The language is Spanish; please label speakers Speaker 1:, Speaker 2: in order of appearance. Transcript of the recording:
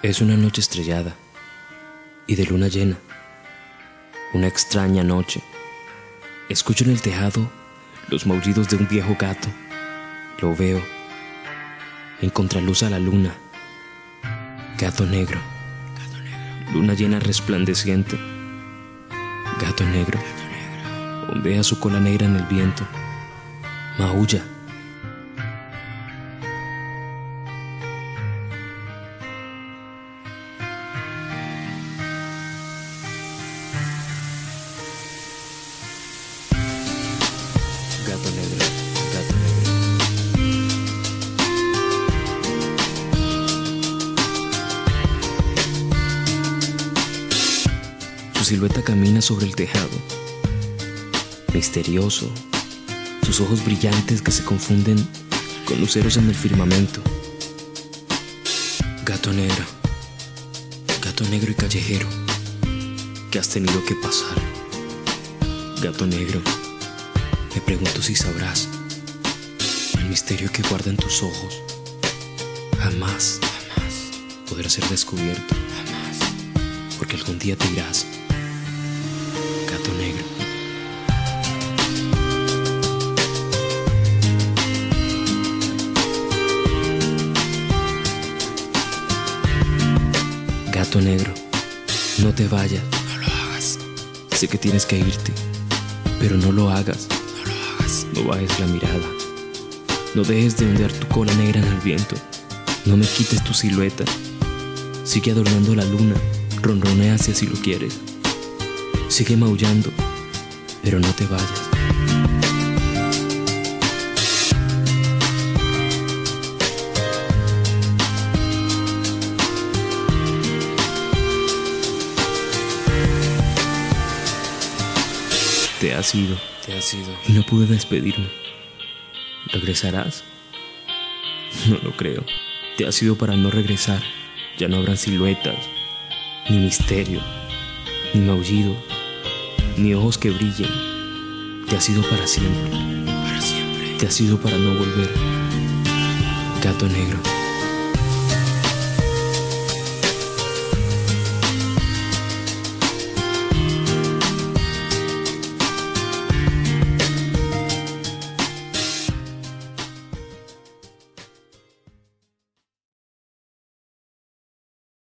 Speaker 1: Es una noche estrellada y de luna llena. Una extraña noche. Escucho en el tejado los maullidos de un viejo gato. Lo veo. En contraluz a la luna. Gato negro. Luna llena resplandeciente. Gato negro. Ondea su cola negra en el viento. Maulla. Gato negro, gato negro. Su silueta camina sobre el tejado, misterioso, sus ojos brillantes que se confunden con luceros en el firmamento. Gato negro, gato negro y callejero, que has tenido que pasar. Gato negro, me pregunto si sabrás el misterio que guarda en tus ojos. Jamás, jamás podrá ser descubierto. Jamás. Porque algún día te irás. Gato negro. Gato negro, no te vayas. No lo hagas. Sé que tienes que irte, pero no lo hagas. No bajes la mirada. No dejes de ondear tu cola negra en el viento. No me quites tu silueta. Sigue adornando la luna. Ronronea si lo quieres. Sigue maullando, pero no te vayas. Te has ido
Speaker 2: Te has ido.
Speaker 1: y no pude despedirme. ¿Regresarás? No lo creo. Te has ido para no regresar. Ya no habrán siluetas, ni misterio, ni maullido, ni ojos que brillen. Te has ido para siempre.
Speaker 2: Para siempre.
Speaker 1: Te has ido para no volver. Gato negro.